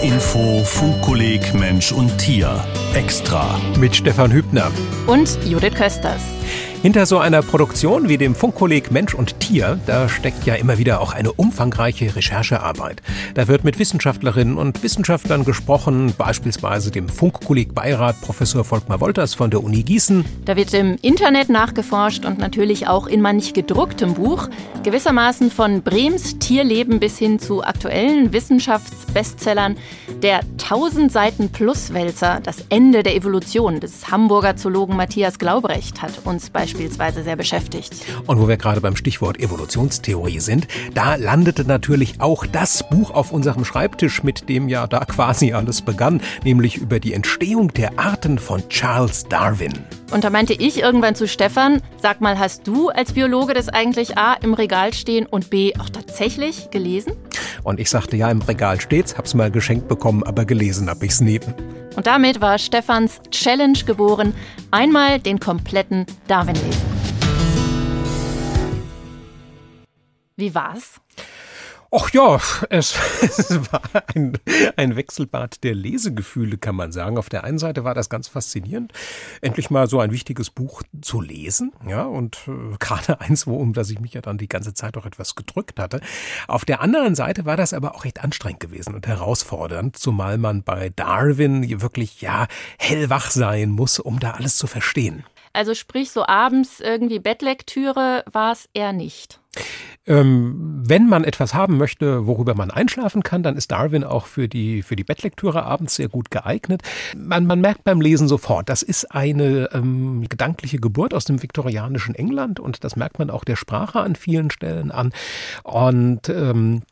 HR Info Funkkolleg Mensch und Tier. Extra. Mit Stefan Hübner. Und Judith Kösters. Hinter so einer Produktion wie dem Funkkolleg Mensch und Tier, da steckt ja immer wieder auch eine umfangreiche Recherchearbeit. Da wird mit Wissenschaftlerinnen und Wissenschaftlern gesprochen, beispielsweise dem Funkkolleg Beirat Professor Volkmar Wolters von der Uni Gießen. Da wird im Internet nachgeforscht und natürlich auch in manch gedrucktem Buch, gewissermaßen von Brems Tierleben bis hin zu aktuellen Wissenschaftsbestsellern. Der 1000 Seiten Pluswälzer, das Ende der Evolution des Hamburger Zoologen Matthias Glaubrecht hat uns bei beispielsweise sehr beschäftigt. Und wo wir gerade beim Stichwort Evolutionstheorie sind, da landete natürlich auch das Buch auf unserem Schreibtisch, mit dem ja da quasi alles begann, nämlich über die Entstehung der Arten von Charles Darwin. Und da meinte ich irgendwann zu Stefan, sag mal, hast du als Biologe das eigentlich A im Regal stehen und B auch tatsächlich gelesen? Und ich sagte, ja, im Regal steht's, hab's mal geschenkt bekommen, aber gelesen hab ich's nie. Und damit war Stefans Challenge geboren, einmal den kompletten Darwin lesen. Wie war's? Ach ja, es, es war ein, ein, Wechselbad der Lesegefühle, kann man sagen. Auf der einen Seite war das ganz faszinierend, endlich mal so ein wichtiges Buch zu lesen, ja, und äh, gerade eins, wo, um das ich mich ja dann die ganze Zeit auch etwas gedrückt hatte. Auf der anderen Seite war das aber auch recht anstrengend gewesen und herausfordernd, zumal man bei Darwin wirklich, ja, hellwach sein muss, um da alles zu verstehen. Also sprich, so abends irgendwie Bettlektüre war es eher nicht. Ähm, wenn man etwas haben möchte, worüber man einschlafen kann, dann ist Darwin auch für die, für die Bettlektüre abends sehr gut geeignet. Man, man merkt beim Lesen sofort, das ist eine ähm, gedankliche Geburt aus dem viktorianischen England und das merkt man auch der Sprache an vielen Stellen an. Und ähm,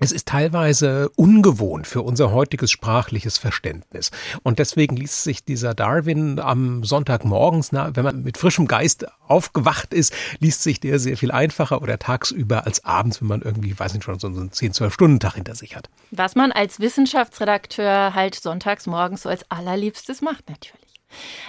es ist teilweise ungewohnt für unser heutiges sprachliches Verständnis. Und deswegen liest sich dieser Darwin am Sonntagmorgens, wenn man mit frischem Geist aufgewacht ist, liest sich der sehr viel einfacher oder tagsüber als abends, wenn man irgendwie, weiß nicht, schon so einen 10, 12 Stunden Tag hinter sich hat. Was man als Wissenschaftsredakteur halt sonntags morgens so als allerliebstes macht, natürlich.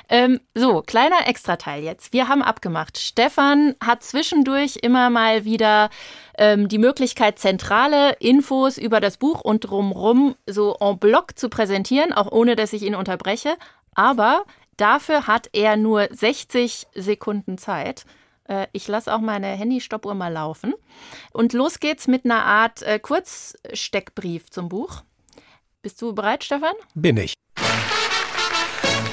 Ähm, so, kleiner Extrateil jetzt. Wir haben abgemacht. Stefan hat zwischendurch immer mal wieder ähm, die Möglichkeit, zentrale Infos über das Buch und drumherum so en bloc zu präsentieren, auch ohne dass ich ihn unterbreche. Aber dafür hat er nur 60 Sekunden Zeit. Äh, ich lasse auch meine Handy-Stoppuhr mal laufen. Und los geht's mit einer Art äh, Kurzsteckbrief zum Buch. Bist du bereit, Stefan? Bin ich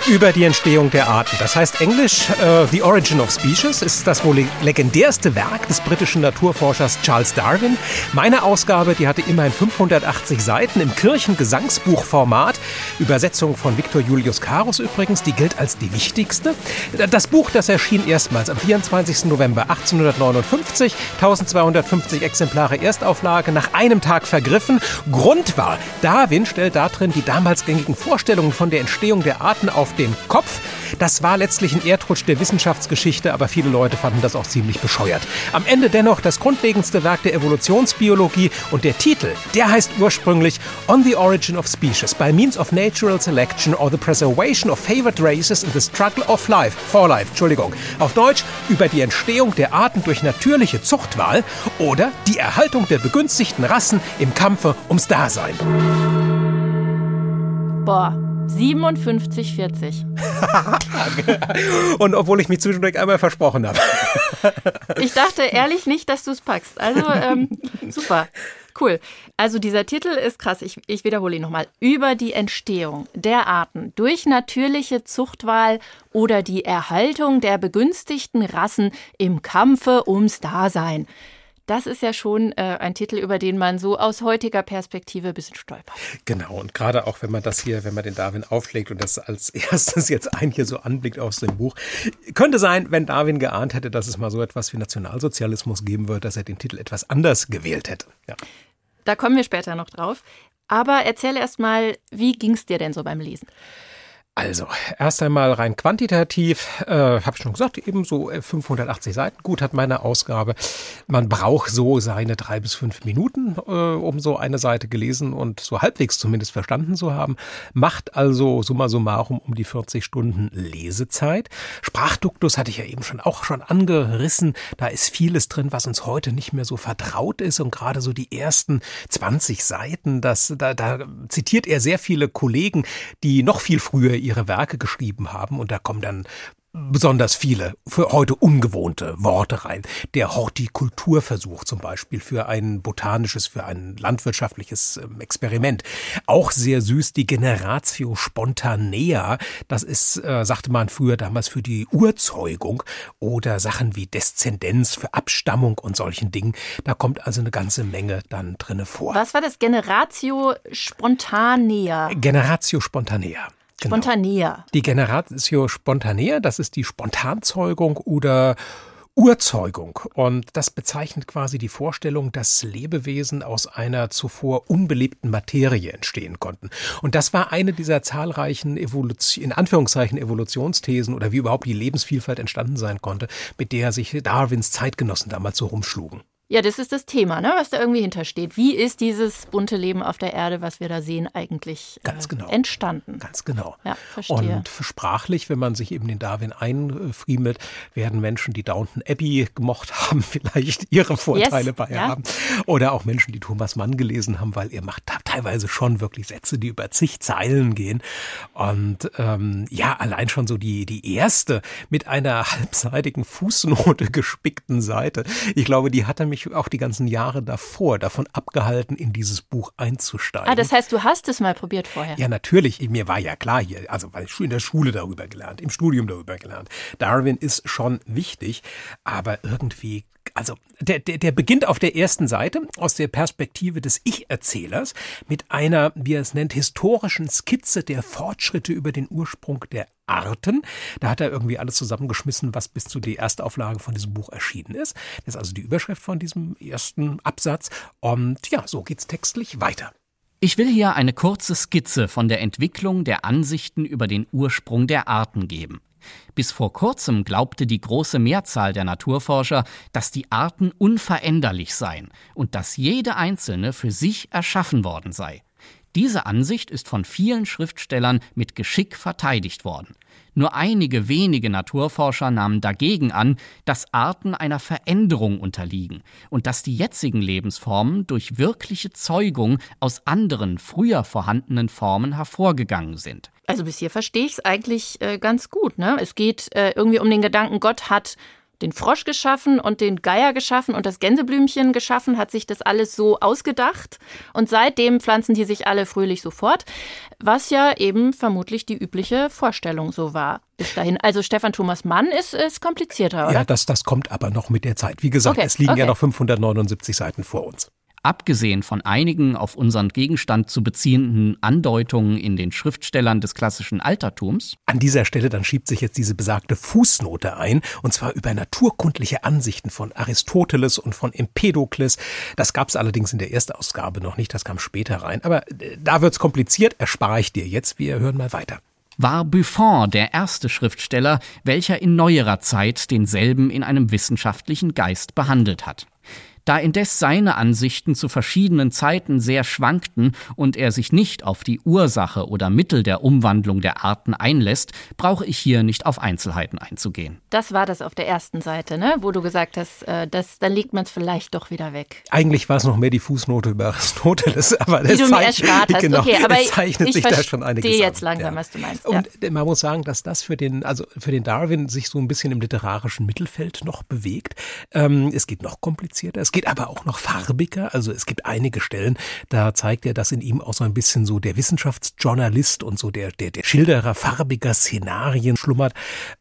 über die Entstehung der Arten. Das heißt englisch uh, The Origin of Species ist das wohl legendärste Werk des britischen Naturforschers Charles Darwin. Meine Ausgabe, die hatte immerhin 580 Seiten im Kirchengesangsbuchformat. Übersetzung von Victor Julius Carus übrigens, die gilt als die wichtigste. Das Buch, das erschien erstmals am 24. November 1859, 1250 Exemplare Erstauflage, nach einem Tag vergriffen. Grund war, Darwin stellt darin die damals gängigen Vorstellungen von der Entstehung der Arten auf den Kopf. Das war letztlich ein Erdrutsch der Wissenschaftsgeschichte, aber viele Leute fanden das auch ziemlich bescheuert. Am Ende dennoch das grundlegendste Werk der Evolutionsbiologie und der Titel, der heißt ursprünglich On the Origin of Species by Means of Natural Selection or the Preservation of Favored Races in the Struggle of Life, for Life, Entschuldigung. Auf Deutsch über die Entstehung der Arten durch natürliche Zuchtwahl oder die Erhaltung der begünstigten Rassen im Kampfe ums Dasein. Boah, 57,40. Und obwohl ich mich zwischendurch einmal versprochen habe. ich dachte ehrlich nicht, dass du es packst. Also ähm, super. Cool. Also dieser Titel ist krass. Ich, ich wiederhole ihn nochmal. Über die Entstehung der Arten durch natürliche Zuchtwahl oder die Erhaltung der begünstigten Rassen im Kampfe ums Dasein. Das ist ja schon äh, ein Titel, über den man so aus heutiger Perspektive ein bisschen stolpert. Genau, und gerade auch wenn man das hier, wenn man den Darwin auflegt und das als erstes jetzt ein hier so anblickt aus dem Buch, könnte sein, wenn Darwin geahnt hätte, dass es mal so etwas wie Nationalsozialismus geben wird, dass er den Titel etwas anders gewählt hätte. Ja. Da kommen wir später noch drauf. Aber erzähl erst mal, wie ging es dir denn so beim Lesen? Also, erst einmal rein quantitativ, äh, habe ich schon gesagt, eben so 580 äh, Seiten. Gut hat meine Ausgabe. Man braucht so seine drei bis fünf Minuten, äh, um so eine Seite gelesen und so halbwegs zumindest verstanden zu haben. Macht also summa summarum um die 40 Stunden Lesezeit. Sprachduktus hatte ich ja eben schon auch schon angerissen. Da ist vieles drin, was uns heute nicht mehr so vertraut ist und gerade so die ersten 20 Seiten, das, da, da zitiert er sehr viele Kollegen, die noch viel früher ihre Werke geschrieben haben und da kommen dann besonders viele für heute ungewohnte Worte rein. Der Hortikulturversuch zum Beispiel für ein botanisches, für ein landwirtschaftliches ähm, Experiment. Auch sehr süß die Generatio Spontanea. Das ist, äh, sagte man früher damals für die Urzeugung oder Sachen wie Deszendenz für Abstammung und solchen Dingen. Da kommt also eine ganze Menge dann drinne vor. Was war das? Generatio Spontanea. Generatio Spontanea. Genau. Spontanea. Die Generatio Spontanea, das ist die Spontanzeugung oder Urzeugung. Und das bezeichnet quasi die Vorstellung, dass Lebewesen aus einer zuvor unbelebten Materie entstehen konnten. Und das war eine dieser zahlreichen Evolution, in Anführungszeichen Evolutionsthesen oder wie überhaupt die Lebensvielfalt entstanden sein konnte, mit der sich Darwins Zeitgenossen damals so rumschlugen. Ja, das ist das Thema, ne, was da irgendwie hintersteht. Wie ist dieses bunte Leben auf der Erde, was wir da sehen, eigentlich äh, Ganz genau. entstanden? Ganz genau. Ja, verstehe. Und sprachlich, wenn man sich eben den Darwin einfriemelt, werden Menschen, die Downton Abbey gemocht haben, vielleicht ihre Vorteile yes, bei ja. haben. Oder auch Menschen, die Thomas Mann gelesen haben, weil er macht teilweise schon wirklich Sätze, die über zig Zeilen gehen. Und ähm, ja, allein schon so die, die erste mit einer halbseitigen Fußnote gespickten Seite. Ich glaube, die hat er mich mich auch die ganzen Jahre davor davon abgehalten, in dieses Buch einzusteigen. Ah, das heißt, du hast es mal probiert vorher? Ja, natürlich. Mir war ja klar hier, also weil ich in der Schule darüber gelernt, im Studium darüber gelernt. Darwin ist schon wichtig, aber irgendwie also der, der, der beginnt auf der ersten Seite aus der Perspektive des Ich-Erzählers mit einer, wie er es nennt, historischen Skizze der Fortschritte über den Ursprung der Arten. Da hat er irgendwie alles zusammengeschmissen, was bis zu der Erstauflage von diesem Buch erschienen ist. Das ist also die Überschrift von diesem ersten Absatz. Und ja, so geht's textlich weiter. Ich will hier eine kurze Skizze von der Entwicklung der Ansichten über den Ursprung der Arten geben. Bis vor kurzem glaubte die große Mehrzahl der Naturforscher, dass die Arten unveränderlich seien und dass jede einzelne für sich erschaffen worden sei. Diese Ansicht ist von vielen Schriftstellern mit Geschick verteidigt worden. Nur einige wenige Naturforscher nahmen dagegen an, dass Arten einer Veränderung unterliegen und dass die jetzigen Lebensformen durch wirkliche Zeugung aus anderen, früher vorhandenen Formen hervorgegangen sind. Also bis hier verstehe ich es eigentlich äh, ganz gut. Ne? Es geht äh, irgendwie um den Gedanken, Gott hat den Frosch geschaffen und den Geier geschaffen und das Gänseblümchen geschaffen, hat sich das alles so ausgedacht. Und seitdem pflanzen die sich alle fröhlich so fort, was ja eben vermutlich die übliche Vorstellung so war bis dahin. Also Stefan Thomas Mann ist, ist komplizierter, oder? Ja, das, das kommt aber noch mit der Zeit. Wie gesagt, okay, es liegen okay. ja noch 579 Seiten vor uns. Abgesehen von einigen auf unseren Gegenstand zu beziehenden Andeutungen in den Schriftstellern des klassischen Altertums. An dieser Stelle dann schiebt sich jetzt diese besagte Fußnote ein, und zwar über naturkundliche Ansichten von Aristoteles und von Empedokles. Das gab es allerdings in der Erstausgabe noch nicht, das kam später rein. Aber äh, da wird's kompliziert, erspare ich dir jetzt. Wir hören mal weiter war Buffon der erste Schriftsteller, welcher in neuerer Zeit denselben in einem wissenschaftlichen Geist behandelt hat. Da indes seine Ansichten zu verschiedenen Zeiten sehr schwankten und er sich nicht auf die Ursache oder Mittel der Umwandlung der Arten einlässt, brauche ich hier nicht auf Einzelheiten einzugehen. Das war das auf der ersten Seite, ne? wo du gesagt hast, äh, das, dann legt man es vielleicht doch wieder weg. Eigentlich war es noch mehr die Fußnote über Aristoteles, aber das, du mir erspart hast. Genau, okay, aber zeichnet ich sich da schon einiges an. jetzt langsam, ja. was du meinst. Ja. Und man muss sagen, dass das für den, also für den Darwin sich so ein bisschen im literarischen Mittelfeld noch bewegt. Ähm, es geht noch komplizierter. Es geht aber auch noch farbiger. Also es gibt einige Stellen, da zeigt er, dass in ihm auch so ein bisschen so der Wissenschaftsjournalist und so der, der, der Schilderer farbiger Szenarien schlummert.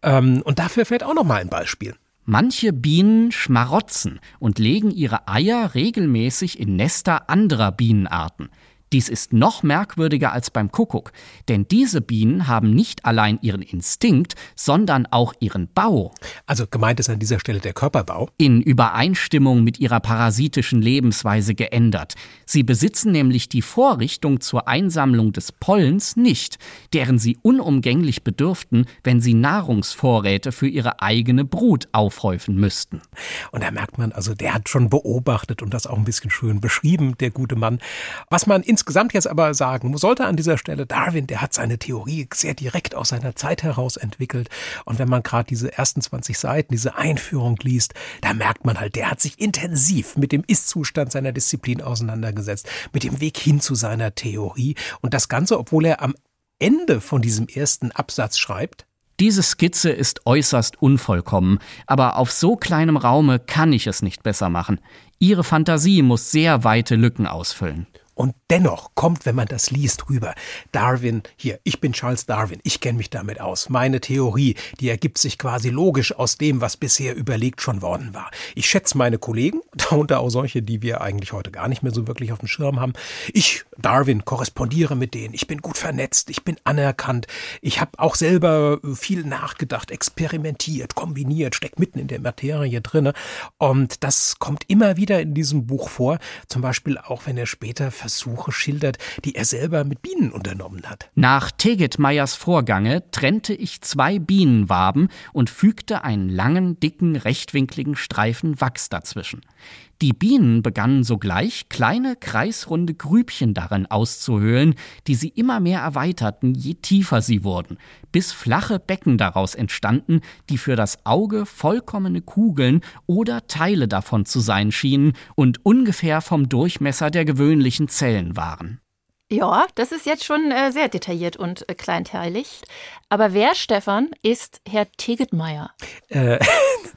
Ähm, und dafür fällt auch noch mal ein Beispiel. Manche Bienen schmarotzen und legen ihre Eier regelmäßig in Nester anderer Bienenarten. Dies ist noch merkwürdiger als beim Kuckuck, denn diese Bienen haben nicht allein ihren Instinkt, sondern auch ihren Bau. Also gemeint ist an dieser Stelle der Körperbau. In Übereinstimmung mit ihrer parasitischen Lebensweise geändert. Sie besitzen nämlich die Vorrichtung zur Einsammlung des Pollens nicht, deren sie unumgänglich bedürften, wenn sie Nahrungsvorräte für ihre eigene Brut aufhäufen müssten. Und da merkt man, also der hat schon beobachtet und das auch ein bisschen schön beschrieben, der gute Mann. Was man insgesamt jetzt aber sagen sollte an dieser Stelle, Darwin, der hat seine Theorie sehr direkt aus seiner Zeit heraus entwickelt. Und wenn man gerade diese ersten 20 Seiten, diese Einführung liest, da merkt man halt, der hat sich intensiv mit dem Ist-Zustand seiner Disziplin auseinandergesetzt, mit dem Weg hin zu seiner Theorie. Und das Ganze, obwohl er am Ende von diesem ersten Absatz schreibt, diese Skizze ist äußerst unvollkommen, aber auf so kleinem Raume kann ich es nicht besser machen. Ihre Fantasie muss sehr weite Lücken ausfüllen. Und dennoch kommt, wenn man das liest, rüber. Darwin, hier, ich bin Charles Darwin, ich kenne mich damit aus. Meine Theorie, die ergibt sich quasi logisch aus dem, was bisher überlegt schon worden war. Ich schätze meine Kollegen, darunter auch solche, die wir eigentlich heute gar nicht mehr so wirklich auf dem Schirm haben. Ich, Darwin, korrespondiere mit denen. Ich bin gut vernetzt, ich bin anerkannt. Ich habe auch selber viel nachgedacht, experimentiert, kombiniert, steckt mitten in der Materie drinne. Und das kommt immer wieder in diesem Buch vor. Zum Beispiel auch, wenn er später Versuche schildert, die er selber mit Bienen unternommen hat. Nach Tegetmeyers Vorgange trennte ich zwei Bienenwaben und fügte einen langen, dicken, rechtwinkligen Streifen Wachs dazwischen. Die Bienen begannen sogleich, kleine, kreisrunde Grübchen darin auszuhöhlen, die sie immer mehr erweiterten, je tiefer sie wurden, bis flache Becken daraus entstanden, die für das Auge vollkommene Kugeln oder Teile davon zu sein schienen und ungefähr vom Durchmesser der gewöhnlichen Zellen waren. Ja, das ist jetzt schon äh, sehr detailliert und äh, kleinteilig. Aber wer, Stefan, ist Herr Tegetmeier? Äh,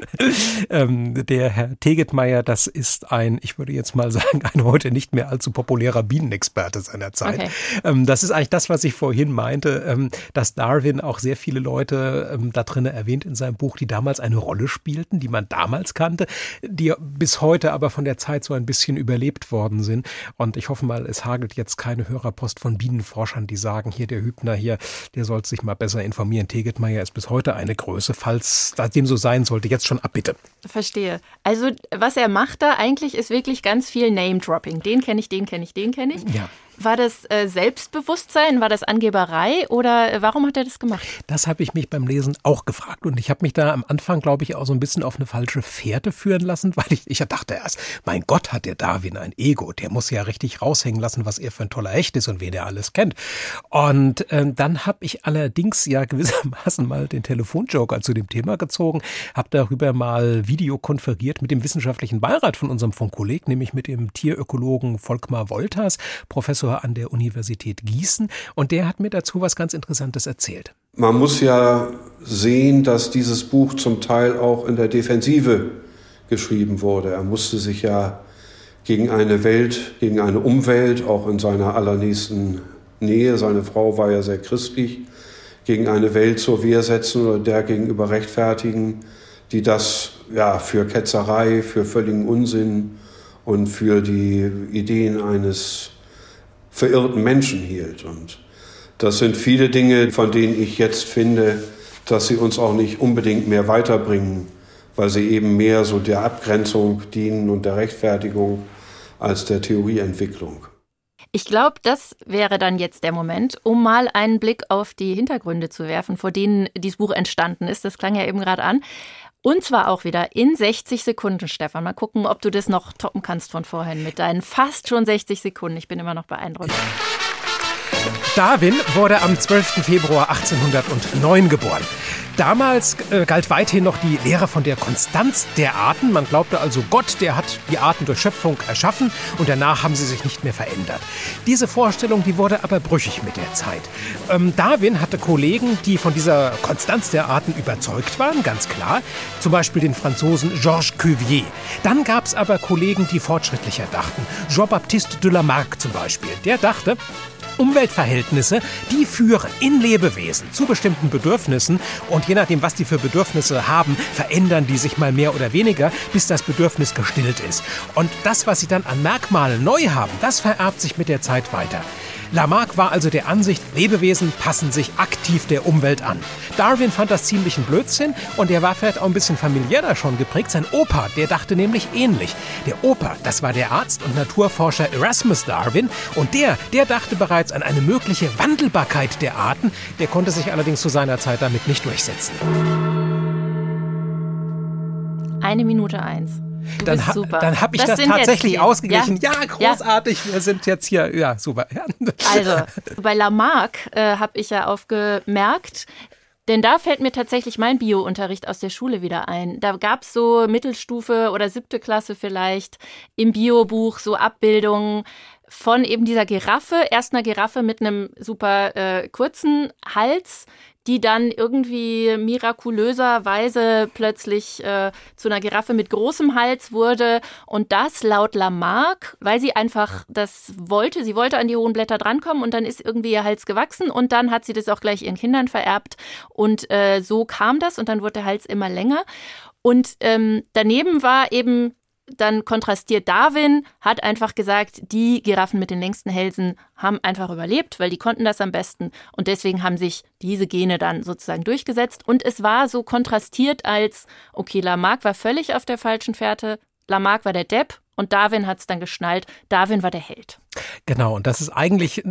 ähm, der Herr Tegetmeier, das ist ein, ich würde jetzt mal sagen, ein heute nicht mehr allzu populärer Bienenexperte seiner Zeit. Okay. Ähm, das ist eigentlich das, was ich vorhin meinte, ähm, dass Darwin auch sehr viele Leute ähm, da drin erwähnt in seinem Buch, die damals eine Rolle spielten, die man damals kannte, die bis heute aber von der Zeit so ein bisschen überlebt worden sind. Und ich hoffe mal, es hagelt jetzt keine Hörer Hörerpost von Bienenforschern, die sagen, hier der Hübner hier, der sollte sich mal besser informieren. Tegetmeier ist bis heute eine Größe. Falls das dem so sein sollte, jetzt schon abbitte. Verstehe. Also was er macht da eigentlich ist wirklich ganz viel Name-Dropping. Den kenne ich, den kenne ich, den kenne ich. Ja. War das äh, Selbstbewusstsein? War das Angeberei? Oder äh, warum hat er das gemacht? Das habe ich mich beim Lesen auch gefragt. Und ich habe mich da am Anfang, glaube ich, auch so ein bisschen auf eine falsche Fährte führen lassen, weil ich, ich dachte erst, mein Gott, hat der Darwin ein Ego. Der muss ja richtig raushängen lassen, was er für ein toller Hecht ist und wen er alles kennt. Und äh, dann habe ich allerdings ja gewissermaßen mal den Telefonjoker zu dem Thema gezogen, habe darüber mal videokonferiert mit dem wissenschaftlichen Beirat von unserem Funkkolleg, nämlich mit dem Tierökologen Volkmar Wolters, Professor Professor an der Universität Gießen und der hat mir dazu was ganz Interessantes erzählt. Man muss ja sehen, dass dieses Buch zum Teil auch in der Defensive geschrieben wurde. Er musste sich ja gegen eine Welt, gegen eine Umwelt, auch in seiner allernächsten Nähe, seine Frau war ja sehr christlich, gegen eine Welt zur Wehr setzen oder der gegenüber rechtfertigen, die das ja für Ketzerei, für völligen Unsinn und für die Ideen eines verirrten Menschen hielt. Und das sind viele Dinge, von denen ich jetzt finde, dass sie uns auch nicht unbedingt mehr weiterbringen, weil sie eben mehr so der Abgrenzung dienen und der Rechtfertigung als der Theorieentwicklung. Ich glaube, das wäre dann jetzt der Moment, um mal einen Blick auf die Hintergründe zu werfen, vor denen dieses Buch entstanden ist. Das klang ja eben gerade an. Und zwar auch wieder in 60 Sekunden, Stefan. Mal gucken, ob du das noch toppen kannst von vorhin mit deinen fast schon 60 Sekunden. Ich bin immer noch beeindruckt. Darwin wurde am 12. Februar 1809 geboren. Damals äh, galt weithin noch die Lehre von der Konstanz der Arten. Man glaubte also, Gott, der hat die Arten durch Schöpfung erschaffen und danach haben sie sich nicht mehr verändert. Diese Vorstellung, die wurde aber brüchig mit der Zeit. Ähm, Darwin hatte Kollegen, die von dieser Konstanz der Arten überzeugt waren, ganz klar. Zum Beispiel den Franzosen Georges Cuvier. Dann gab es aber Kollegen, die fortschrittlicher dachten. Jean-Baptiste de Lamarck zum Beispiel. Der dachte, Umweltverhältnisse, die führen in Lebewesen zu bestimmten Bedürfnissen und je nachdem, was die für Bedürfnisse haben, verändern die sich mal mehr oder weniger, bis das Bedürfnis gestillt ist. Und das, was sie dann an Merkmalen neu haben, das vererbt sich mit der Zeit weiter. Lamarck war also der Ansicht, Lebewesen passen sich aktiv der Umwelt an. Darwin fand das ziemlich ein Blödsinn und er war vielleicht auch ein bisschen familiärer schon geprägt. Sein Opa, der dachte nämlich ähnlich. Der Opa, das war der Arzt und Naturforscher Erasmus Darwin und der, der dachte bereits an eine mögliche Wandelbarkeit der Arten. Der konnte sich allerdings zu seiner Zeit damit nicht durchsetzen. Eine Minute eins. Du dann, bist super. dann habe ich Das das, tatsächlich ausgeglichen. Ja. Ja, großartig. Wir sind jetzt hier. Ja, super. Ja. Also, bei Lamarck äh, habe ich ja aufgemerkt, denn da fällt mir tatsächlich mein Bio-Unterricht aus der Schule wieder ein. Da gab es so Mittelstufe oder siebte Klasse vielleicht im Biobuch so Abbildungen von eben dieser Giraffe, erst einer Giraffe mit einem super äh, kurzen Hals, die dann irgendwie mirakulöserweise plötzlich äh, zu einer Giraffe mit großem Hals wurde. Und das laut Lamarck, weil sie einfach das wollte. Sie wollte an die hohen Blätter drankommen und dann ist irgendwie ihr Hals gewachsen und dann hat sie das auch gleich ihren Kindern vererbt. Und äh, so kam das und dann wurde der Hals immer länger. Und ähm, daneben war eben dann kontrastiert Darwin, hat einfach gesagt, die Giraffen mit den längsten Hälsen haben einfach überlebt, weil die konnten das am besten. Und deswegen haben sich diese Gene dann sozusagen durchgesetzt. Und es war so kontrastiert als, okay, Lamarck war völlig auf der falschen Fährte, Lamarck war der Depp und Darwin hat es dann geschnallt, Darwin war der Held. Genau, und das ist eigentlich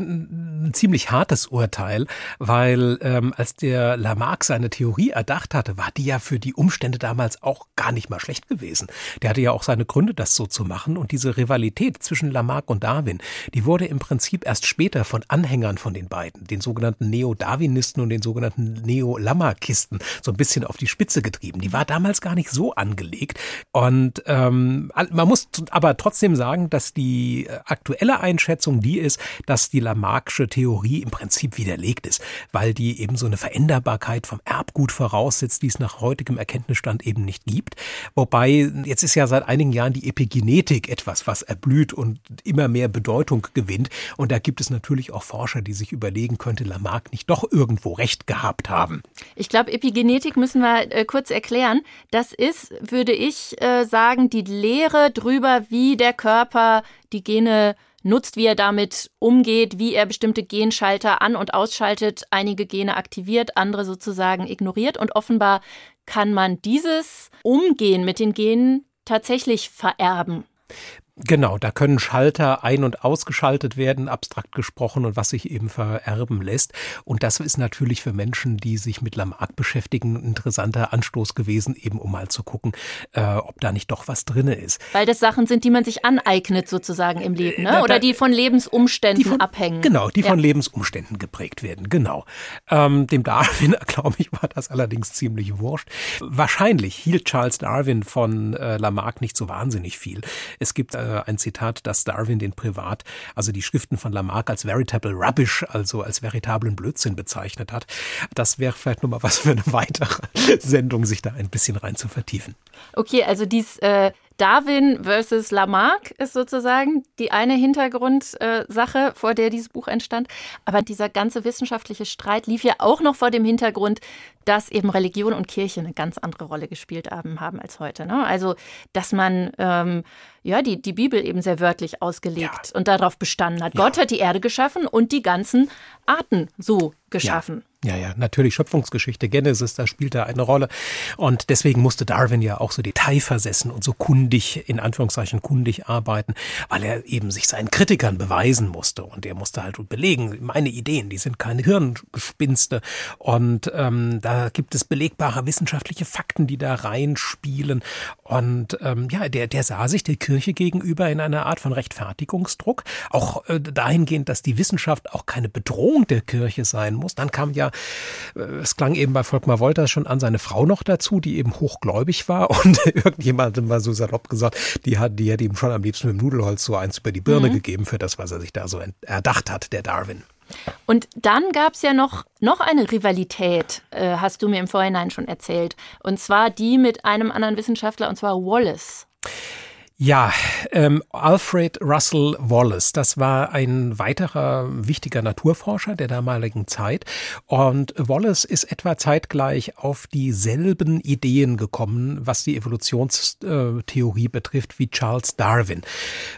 ein ziemlich hartes Urteil, weil ähm, als der Lamarck seine Theorie erdacht hatte, war die ja für die Umstände damals auch gar nicht mal schlecht gewesen. Der hatte ja auch seine Gründe, das so zu machen. Und diese Rivalität zwischen Lamarck und Darwin, die wurde im Prinzip erst später von Anhängern von den beiden, den sogenannten Neo-Darwinisten und den sogenannten Neo-Lamarckisten, so ein bisschen auf die Spitze getrieben. Die war damals gar nicht so angelegt. Und ähm, man muss aber trotzdem sagen, dass die aktuelle Einschätzung die ist, dass die Lamarckische Theorie im Prinzip widerlegt ist, weil die eben so eine Veränderbarkeit vom Erbgut voraussetzt, die es nach heutigem Erkenntnisstand eben nicht gibt. Wobei jetzt ist ja seit einigen Jahren die Epigenetik etwas, was erblüht und immer mehr Bedeutung gewinnt. Und da gibt es natürlich auch Forscher, die sich überlegen, könnte Lamarck nicht doch irgendwo recht gehabt haben. Ich glaube, Epigenetik müssen wir äh, kurz erklären. Das ist, würde ich äh, sagen, die Lehre drüber, wie der Körper die Gene nutzt, wie er damit umgeht, wie er bestimmte Genschalter an- und ausschaltet, einige Gene aktiviert, andere sozusagen ignoriert. Und offenbar kann man dieses Umgehen mit den Genen tatsächlich vererben. Genau, da können Schalter ein- und ausgeschaltet werden, abstrakt gesprochen, und was sich eben vererben lässt. Und das ist natürlich für Menschen, die sich mit Lamarck beschäftigen, ein interessanter Anstoß gewesen, eben um mal zu gucken, äh, ob da nicht doch was drinne ist. Weil das Sachen sind, die man sich aneignet sozusagen im Leben, ne? Na, oder die von Lebensumständen Die von, abhängen. Genau, die Ja. von Lebensumständen geprägt werden, genau. Ähm, dem Darwin, glaube ich, war das allerdings ziemlich wurscht. Wahrscheinlich hielt Charles Darwin von äh, Lamarck nicht so wahnsinnig viel. Es gibt äh, ein Zitat, dass Darwin den privat, also die Schriften von Lamarck als veritable rubbish, also als veritablen Blödsinn bezeichnet hat. Das wäre vielleicht nochmal was für eine weitere Sendung, sich da ein bisschen rein zu vertiefen. Okay, also dies äh, Darwin versus Lamarck ist sozusagen die eine Hintergrundsache, vor der dieses Buch entstand. Aber dieser ganze wissenschaftliche Streit lief ja auch noch vor dem Hintergrund, dass eben Religion und Kirche eine ganz andere Rolle gespielt haben, haben als heute. Ne? Also, dass man ähm, ja die, die Bibel eben sehr wörtlich ausgelegt und darauf bestanden hat. Gott hat die Erde geschaffen und die ganzen Arten so geschaffen. Ja, ja, natürlich Schöpfungsgeschichte, Genesis, da spielt er eine Rolle. Und deswegen musste Darwin ja auch so detailversessen und so kundig, in Anführungszeichen kundig arbeiten, weil er eben sich seinen Kritikern beweisen musste. Und er musste halt belegen, meine Ideen, die sind keine Hirngespinste. Und ähm, da gibt es belegbare wissenschaftliche Fakten, die da reinspielen. Und ähm, ja, der, der sah sich der Kirche gegenüber in einer Art von Rechtfertigungsdruck. Auch äh, dahingehend, dass die Wissenschaft auch keine Bedrohung der Kirche sein muss. Dann kam ja, es klang eben bei Volkmar Wolters schon an, seine Frau noch dazu, die eben hochgläubig war. Und irgendjemand hat mal so salopp gesagt, die hat, die hat ihm schon am liebsten mit dem Nudelholz so eins über die Birne gegeben für das, was er sich da so erdacht hat, der Darwin. Und dann gab es ja noch, noch eine Rivalität, äh, hast du mir im Vorhinein schon erzählt. Und zwar die mit einem anderen Wissenschaftler, und zwar Wallace. Ja, ähm, Alfred Russel Wallace, das war ein weiterer wichtiger Naturforscher der damaligen Zeit. Und Wallace ist etwa zeitgleich auf dieselben Ideen gekommen, was die Evolutionstheorie betrifft, wie Charles Darwin.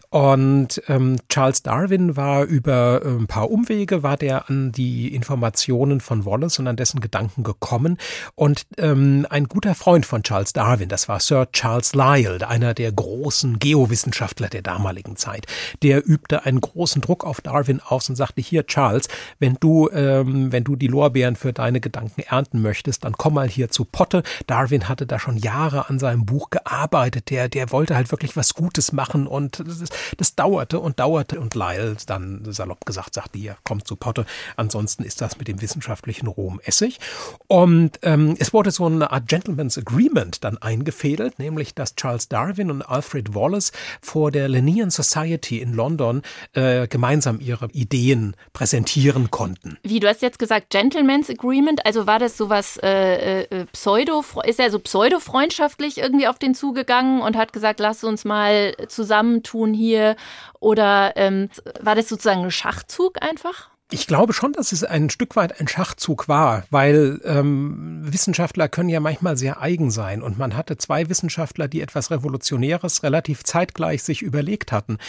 Und ähm, Charles Darwin war über ein paar Umwege, war der an die Informationen von Wallace und an dessen Gedanken gekommen. Und ähm, ein guter Freund von Charles Darwin, das war Sir Charles Lyell, einer der großen großen Geowissenschaftler der damaligen Zeit. Der übte einen großen Druck auf Darwin aus und sagte, hier Charles, wenn du, ähm, wenn du die Lorbeeren für deine Gedanken ernten möchtest, dann komm mal hier zu Potte. Darwin hatte da schon Jahre an seinem Buch gearbeitet. Der, der wollte halt wirklich was Gutes machen und das, das dauerte und dauerte und Lyle dann salopp gesagt sagte, hier, komm zu Potte. Ansonsten ist das mit dem wissenschaftlichen Ruhm Essig. Und ähm, es wurde so eine Art Gentleman's Agreement dann eingefädelt, nämlich dass Charles Darwin und Alfred Wallace vor der Linnean Society in London äh, gemeinsam ihre Ideen präsentieren konnten. Wie du hast jetzt gesagt, Gentleman's Agreement, also war das sowas äh, äh, pseudo, ist er so pseudo-freundschaftlich irgendwie auf den zugegangen und hat gesagt, lass uns mal zusammentun hier oder ähm, war das sozusagen ein Schachzug einfach? Ich glaube schon, dass es ein Stück weit ein Schachzug war, weil ähm, Wissenschaftler können ja manchmal sehr eigen sein. Und man hatte zwei Wissenschaftler, die etwas Revolutionäres relativ zeitgleich sich überlegt hatten.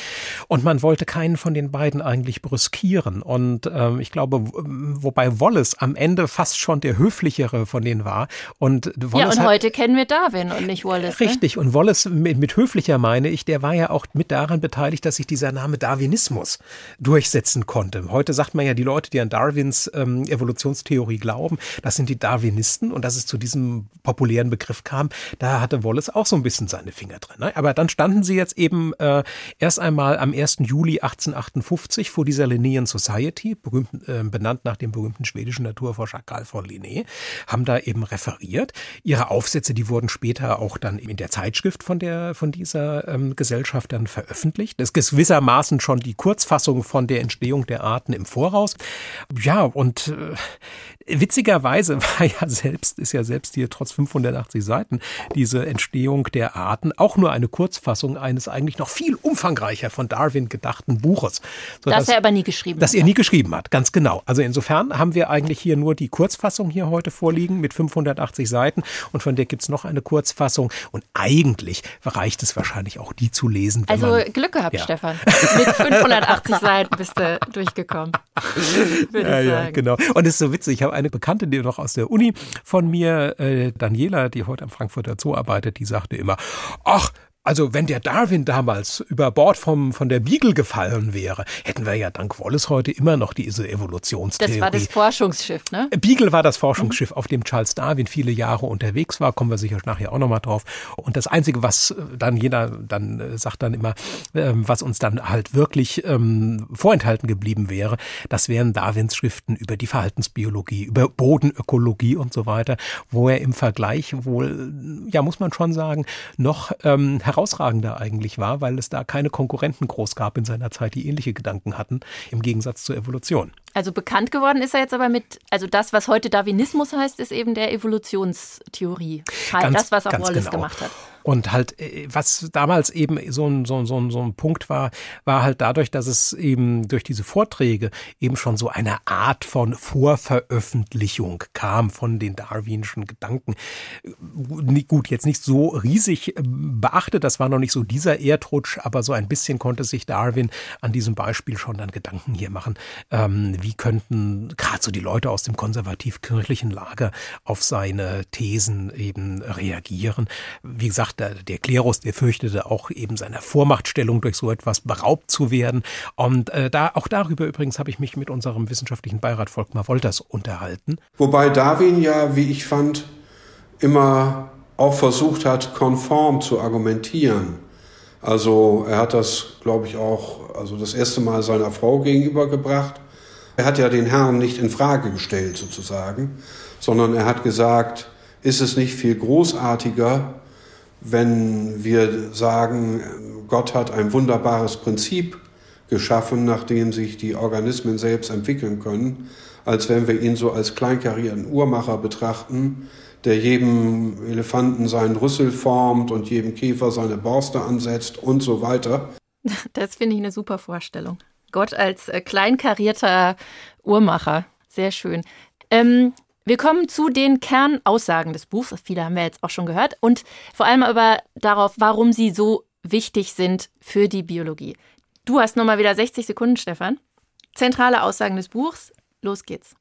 Und man wollte keinen von den beiden eigentlich brüskieren. Und ähm, ich glaube, wobei Wallace am Ende fast schon der höflichere von denen war. Und Wallace ja, und heute kennen wir Darwin und nicht Wallace. Ne? Richtig. Ne? Und Wallace mit, mit höflicher meine ich, der war ja auch mit daran beteiligt, dass sich dieser Name Darwinismus durchsetzen konnte. Heute sagt man ja, ja die Leute, die an Darwins ähm, Evolutionstheorie glauben, das sind die Darwinisten und dass es zu diesem populären Begriff kam, da hatte Wallace auch so ein bisschen seine Finger drin. Ne? Aber dann standen sie jetzt eben äh, erst einmal am 1. Juli 1858 vor dieser Linnean Society, berühmt, äh, benannt nach dem berühmten schwedischen Naturforscher Carl von Linné, haben da eben referiert. Ihre Aufsätze, die wurden später auch dann in der Zeitschrift von der von dieser ähm, Gesellschaft dann veröffentlicht. Das ist gewissermaßen schon die Kurzfassung von der Entstehung der Arten im Voraus raus. Ja, und äh, Witzigerweise war ja selbst, ist ja selbst hier trotz 580 Seiten diese Entstehung der Arten auch nur eine Kurzfassung eines eigentlich noch viel umfangreicher von Darwin gedachten Buches. Das er aber nie geschrieben das hat. Das er nie geschrieben hat, ganz genau. Also insofern haben wir eigentlich hier nur die Kurzfassung hier heute vorliegen mit 580 Seiten und von der gibt es noch eine Kurzfassung und eigentlich reicht es wahrscheinlich auch die zu lesen. also man, Glück gehabt, ja. Stefan. Mit 580 Seiten bist du durchgekommen. Würde ja, ich sagen. Ja, genau. Und es ist so witzig, ich habe eine Bekannte, die noch aus der Uni von mir, äh, Daniela, die heute am Frankfurter Zoo arbeitet, die sagte immer, ach, also wenn der Darwin damals über Bord vom, von der Beagle gefallen wäre, hätten wir ja dank Wallace heute immer noch diese Evolutionstheorie. Das war das Forschungsschiff, ne? Beagle war das Forschungsschiff, mhm. auf dem Charles Darwin viele Jahre unterwegs war, kommen wir sicher nachher auch nochmal drauf. Und das Einzige, was äh, dann jeder dann äh, sagt dann immer, ähm, was uns dann halt wirklich ähm, vorenthalten geblieben wäre, das wären Darwins Schriften über die Verhaltensbiologie, über Bodenökologie und so weiter, wo er im Vergleich wohl, ja muss man schon sagen, noch ähm, herausragender eigentlich war, weil es da keine Konkurrenten groß gab in seiner Zeit, die ähnliche Gedanken hatten, im Gegensatz zur Evolution. Also bekannt geworden ist er jetzt aber mit, also das, was heute Darwinismus heißt, ist eben der Evolutionstheorie. Ganz, das, was auch Wallace genau. gemacht hat. Und halt, äh, was damals eben so ein, so, so, so ein Punkt war, war halt dadurch, dass es eben durch diese Vorträge eben schon so eine Art von Vorveröffentlichung kam von den darwinischen Gedanken. Gut, jetzt nicht so riesig äh, beachtet, das war noch nicht so dieser Erdrutsch, aber so ein bisschen konnte sich Darwin an diesem Beispiel schon dann Gedanken hier machen. Ähm, wie könnten gerade so die Leute aus dem konservativ-kirchlichen Lager auf seine Thesen eben reagieren? Wie gesagt, der, der Klerus, der fürchtete auch eben seiner Vormachtstellung durch so etwas beraubt zu werden. Und äh, da, auch darüber übrigens habe ich mich mit unserem wissenschaftlichen Beirat Volkmar Wolters unterhalten. Wobei Darwin ja, wie ich fand, immer auch versucht hat, konform zu argumentieren. Also er hat das, glaube ich, auch also das erste Mal seiner Frau gegenübergebracht. Er hat ja den Herrn nicht in Frage gestellt sozusagen, sondern er hat gesagt, ist es nicht viel großartiger, wenn wir sagen, Gott hat ein wunderbares Prinzip geschaffen, nachdem sich die Organismen selbst entwickeln können, als wenn wir ihn so als kleinkarierten Uhrmacher betrachten, der jedem Elefanten seinen Rüssel formt und jedem Käfer seine Borste ansetzt und so weiter. Das finde ich eine super Vorstellung. Gott als äh, kleinkarierter Uhrmacher. Sehr schön. Ähm, wir kommen zu den Kernaussagen des Buchs. Viele haben wir jetzt auch schon gehört. Und vor allem aber darauf, warum sie so wichtig sind für die Biologie. Du hast nochmal wieder 60 Sekunden, Stefan. Zentrale Aussagen des Buchs. Los geht's.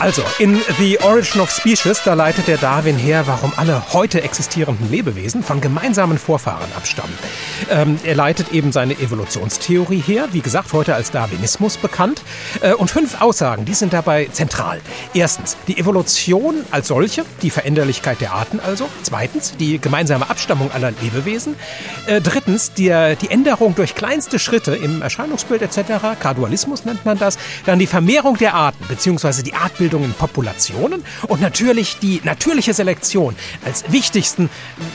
Also, in The Origin of Species, da leitet der Darwin her, warum alle heute existierenden Lebewesen von gemeinsamen Vorfahren abstammen. Ähm, er leitet eben seine Evolutionstheorie her, wie gesagt, heute als Darwinismus bekannt. Äh, und fünf Aussagen, die sind dabei zentral. Erstens, die Evolution als solche, die Veränderlichkeit der Arten also. Zweitens, die gemeinsame Abstammung aller Lebewesen. Äh, drittens, die, die Änderung durch kleinste Schritte im Erscheinungsbild etc., Gradualismus nennt man das. Dann die Vermehrung der Arten, beziehungsweise die Artbildung Ausbildung in Populationen und natürlich die natürliche Selektion als wichtigsten,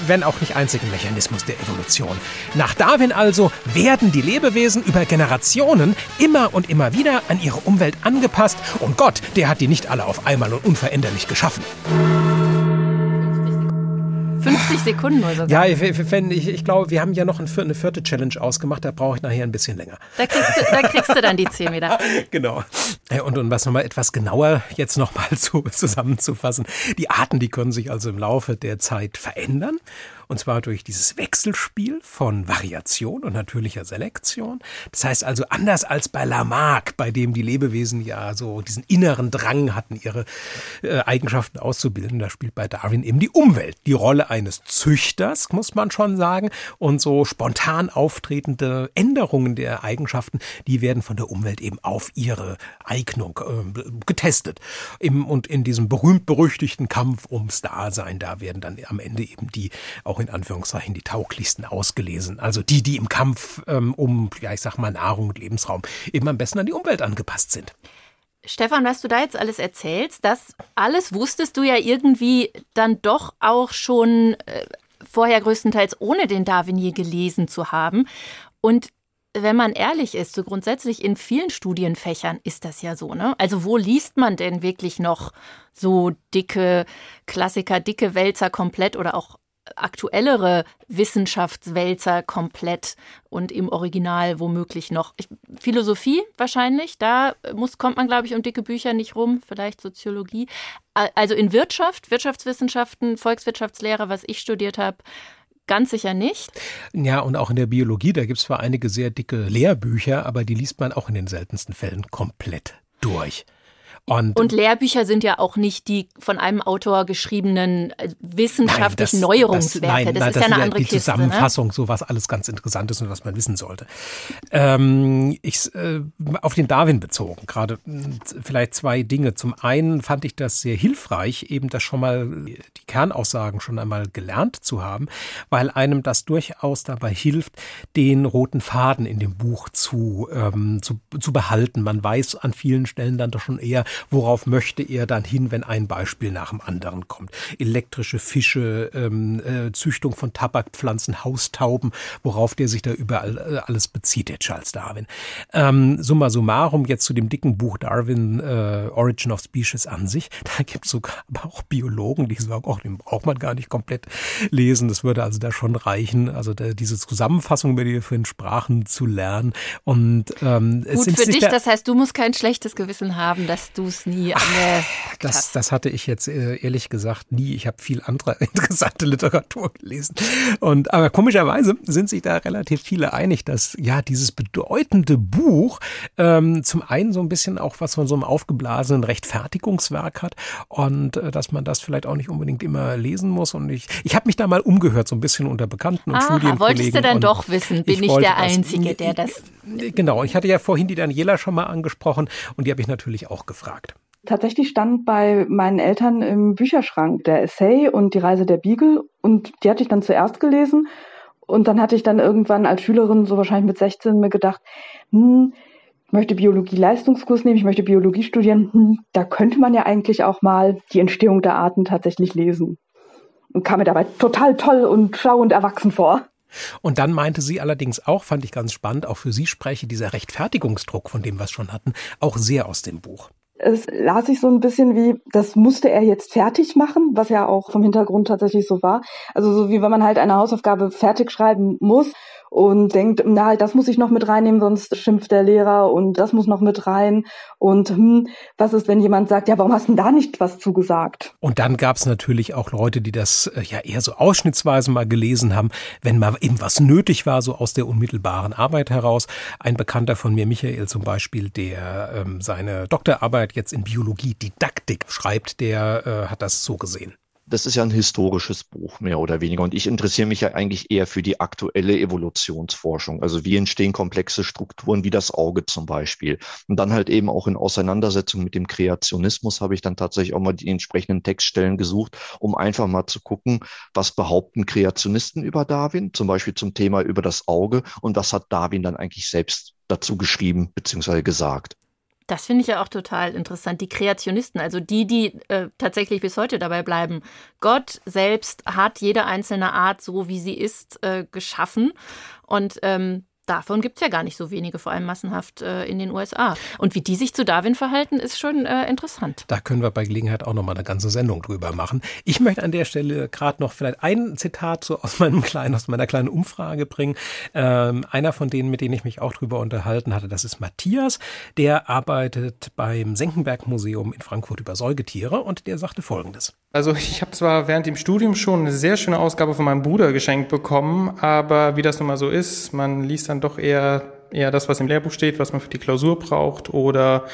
wenn auch nicht einzigen Mechanismus der Evolution. Nach Darwin also werden die Lebewesen über Generationen immer und immer wieder an ihre Umwelt angepasst und Gott, der hat die nicht alle auf einmal und unveränderlich geschaffen. 50 Sekunden nur sogar. Ja, wenn, ich, ich glaube, wir haben ja noch eine vierte Challenge ausgemacht, da brauche ich nachher ein bisschen länger. Da kriegst du, da kriegst du dann die 10 Meter. genau. Und, und was nochmal etwas genauer jetzt nochmal zu, zusammenzufassen. Die Arten, die können sich also im Laufe der Zeit verändern. Und zwar durch dieses Wechselspiel von Variation und natürlicher Selektion. Das heißt also anders als bei Lamarck, bei dem die Lebewesen ja so diesen inneren Drang hatten, ihre äh, Eigenschaften auszubilden. Da spielt bei Darwin eben die Umwelt die Rolle eines Züchters, muss man schon sagen. Und so spontan auftretende Änderungen der Eigenschaften, die werden von der Umwelt eben auf ihre Eignung äh, getestet. Und in diesem berühmt-berüchtigten Kampf ums Dasein, da werden dann am Ende eben die auch in Anführungszeichen die tauglichsten ausgelesen. Also die, die im Kampf ähm, um, ja, ich sag mal, Nahrung und Lebensraum eben am besten an die Umwelt angepasst sind. Stefan, was du da jetzt alles erzählst, das alles wusstest du ja irgendwie dann doch auch schon äh, vorher größtenteils ohne den Darwin je gelesen zu haben. Und wenn man ehrlich ist, so grundsätzlich in vielen Studienfächern ist das ja so, ne? Also wo liest man denn wirklich noch so dicke Klassiker, dicke Wälzer komplett oder auch aktuellere Wissenschaftswälzer komplett und im Original womöglich noch. Ich, Philosophie wahrscheinlich, da muss, kommt man, glaube ich, um dicke Bücher nicht rum, vielleicht Soziologie. Also in Wirtschaft, Wirtschaftswissenschaften, Volkswirtschaftslehre, was ich studiert habe, Ganz sicher nicht. Ja, und auch in der Biologie, da gibt es zwar einige sehr dicke Lehrbücher, aber die liest man auch in den seltensten Fällen komplett durch. Und, und, Lehrbücher sind ja auch nicht die von einem Autor geschriebenen äh, wissenschaftlichen nein, das, Neuerungswerke. Das, nein, das nein, ist das ja eine andere die Kiste. Ne? Zusammenfassung, ne? so was alles ganz interessant ist und was man wissen sollte. Ähm, ich, äh, auf den Darwin bezogen, gerade vielleicht zwei Dinge. Zum einen fand ich das sehr hilfreich, eben das schon mal, die Kernaussagen schon einmal gelernt zu haben, weil einem das durchaus dabei hilft, den roten Faden in dem Buch zu, ähm, zu, zu behalten. Man weiß an vielen Stellen dann doch schon eher, worauf möchte er dann hin, wenn ein Beispiel nach dem anderen kommt. Elektrische Fische, ähm, äh, Züchtung von Tabakpflanzen, Haustauben, worauf der sich da überall äh, alles bezieht, der Charles Darwin. Ähm, summa summarum jetzt zu dem dicken Buch Darwin, äh, Origin of Species an sich. Da gibt es sogar aber auch Biologen, die sagen, oh, den braucht man gar nicht komplett lesen. Das würde also da schon reichen, also da, diese Zusammenfassung, über die vorhin sprachen, zu lernen. Und ähm, Gut für dich, das heißt, du musst kein schlechtes Gewissen haben, dass du du es nie angepackt das, Das hatte ich jetzt äh, ehrlich gesagt nie. Ich habe viel andere interessante Literatur gelesen. Und aber komischerweise sind sich da relativ viele einig, dass ja dieses bedeutende Buch ähm, zum einen so ein bisschen auch was von so einem aufgeblasenen Rechtfertigungswerk hat und äh, dass man das vielleicht auch nicht unbedingt immer lesen muss. Und ich, ich habe mich da mal umgehört, so ein bisschen unter Bekannten und Aha, Studienkollegen. Wolltest du dann doch wissen, bin ich, ich der Einzige, der das... Genau, ich hatte ja vorhin die Daniela schon mal angesprochen und die habe ich natürlich auch gefragt gefragt. Tatsächlich stand bei meinen Eltern im Bücherschrank der Essay und die Reise der Beagle und die hatte ich dann zuerst gelesen und dann hatte ich dann irgendwann als Schülerin, so wahrscheinlich mit 16, mir gedacht, hm, ich möchte Biologie-Leistungskurs nehmen, ich möchte Biologie studieren, hm, da könnte man ja eigentlich auch mal die Entstehung der Arten tatsächlich lesen. Und kam mir dabei total toll und schlau und erwachsen vor. Und dann meinte sie allerdings auch, fand ich ganz spannend, auch für sie spreche dieser Rechtfertigungsdruck, von dem wir es schon hatten, auch sehr aus dem Buch. Es las sich so ein bisschen wie, das musste er jetzt fertig machen, was ja auch vom Hintergrund tatsächlich so war. Also so wie wenn man halt eine Hausaufgabe fertig schreiben muss und denkt, na, das muss ich noch mit reinnehmen, sonst schimpft der Lehrer und das muss noch mit rein. Und hm, was ist, wenn jemand sagt, ja, warum hast du da nicht was zugesagt? Und dann gab es natürlich auch Leute, die das äh, ja eher so ausschnittsweise mal gelesen haben, wenn mal eben was nötig war, so aus der unmittelbaren Arbeit heraus. Ein Bekannter von mir, Michael zum Beispiel, der ähm, seine Doktorarbeit jetzt in Biologie Didaktik schreibt, der äh, hat das so gesehen das ist ja ein historisches Buch, mehr oder weniger. Und ich interessiere mich ja eigentlich eher für die aktuelle Evolutionsforschung. Also wie entstehen komplexe Strukturen wie das Auge zum Beispiel. Und dann halt eben auch in Auseinandersetzung mit dem Kreationismus habe ich dann tatsächlich auch mal die entsprechenden Textstellen gesucht, um einfach mal zu gucken, was behaupten Kreationisten über Darwin, zum Beispiel zum Thema über das Auge und was hat Darwin dann eigentlich selbst dazu geschrieben bzw. gesagt. Das finde ich ja auch total interessant. Die Kreationisten, also die, die äh, tatsächlich bis heute dabei bleiben. Gott selbst hat jede einzelne Art, so wie sie ist, äh, geschaffen. Und ähm, davon gibt es ja gar nicht so wenige, vor allem massenhaft äh, in den USA. Und wie die sich zu Darwin verhalten, ist schon äh, interessant. Da können wir bei Gelegenheit auch nochmal eine ganze Sendung drüber machen. Ich möchte an der Stelle gerade noch vielleicht ein Zitat so aus meinem kleinen, aus meiner kleinen Umfrage bringen. Ähm, einer von denen, mit denen ich mich auch drüber unterhalten hatte, das ist Matthias. Der arbeitet beim Senckenberg Museum in Frankfurt über Säugetiere und der sagte Folgendes. Also ich habe zwar während dem Studium schon eine sehr schöne Ausgabe von meinem Bruder geschenkt bekommen, aber wie das nun mal so ist, man liest dann doch eher, eher das, was im Lehrbuch steht, was man für die Klausur braucht oder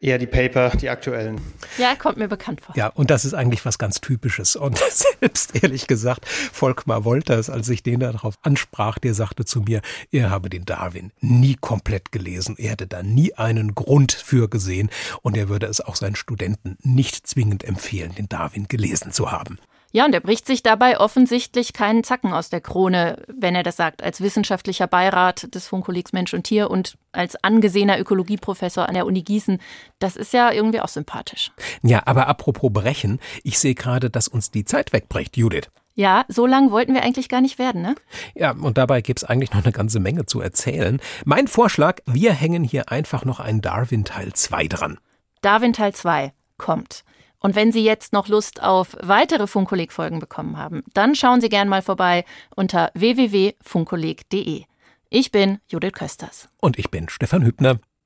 eher die Paper, die aktuellen. Ja, kommt mir bekannt vor. Ja, und das ist eigentlich was ganz Typisches. Und selbst ehrlich gesagt, Volkmar Wolters, als ich den darauf ansprach, der sagte zu mir, er habe den Darwin nie komplett gelesen. Er hätte da nie einen Grund für gesehen. Und er würde es auch seinen Studenten nicht zwingend empfehlen, den Darwin gelesen zu haben. Ja, und er bricht sich dabei offensichtlich keinen Zacken aus der Krone, wenn er das sagt, als wissenschaftlicher Beirat des Funkkollegs Mensch und Tier und als angesehener Ökologieprofessor an der Uni Gießen. Das ist ja irgendwie auch sympathisch. Ja, aber apropos brechen, ich sehe gerade, dass uns die Zeit wegbricht, Judith. Ja, so lang wollten wir eigentlich gar nicht werden, ne? Ja, und dabei gibt's eigentlich noch eine ganze Menge zu erzählen. Mein Vorschlag, wir hängen hier einfach noch ein Darwin Teil 2 dran. Darwin Teil 2 kommt. Und wenn Sie jetzt noch Lust auf weitere Funkkolleg-Folgen bekommen haben, dann schauen Sie gern mal vorbei unter www.funkkolleg.de. Ich bin Judith Kösters. Und ich bin Stefan Hübner.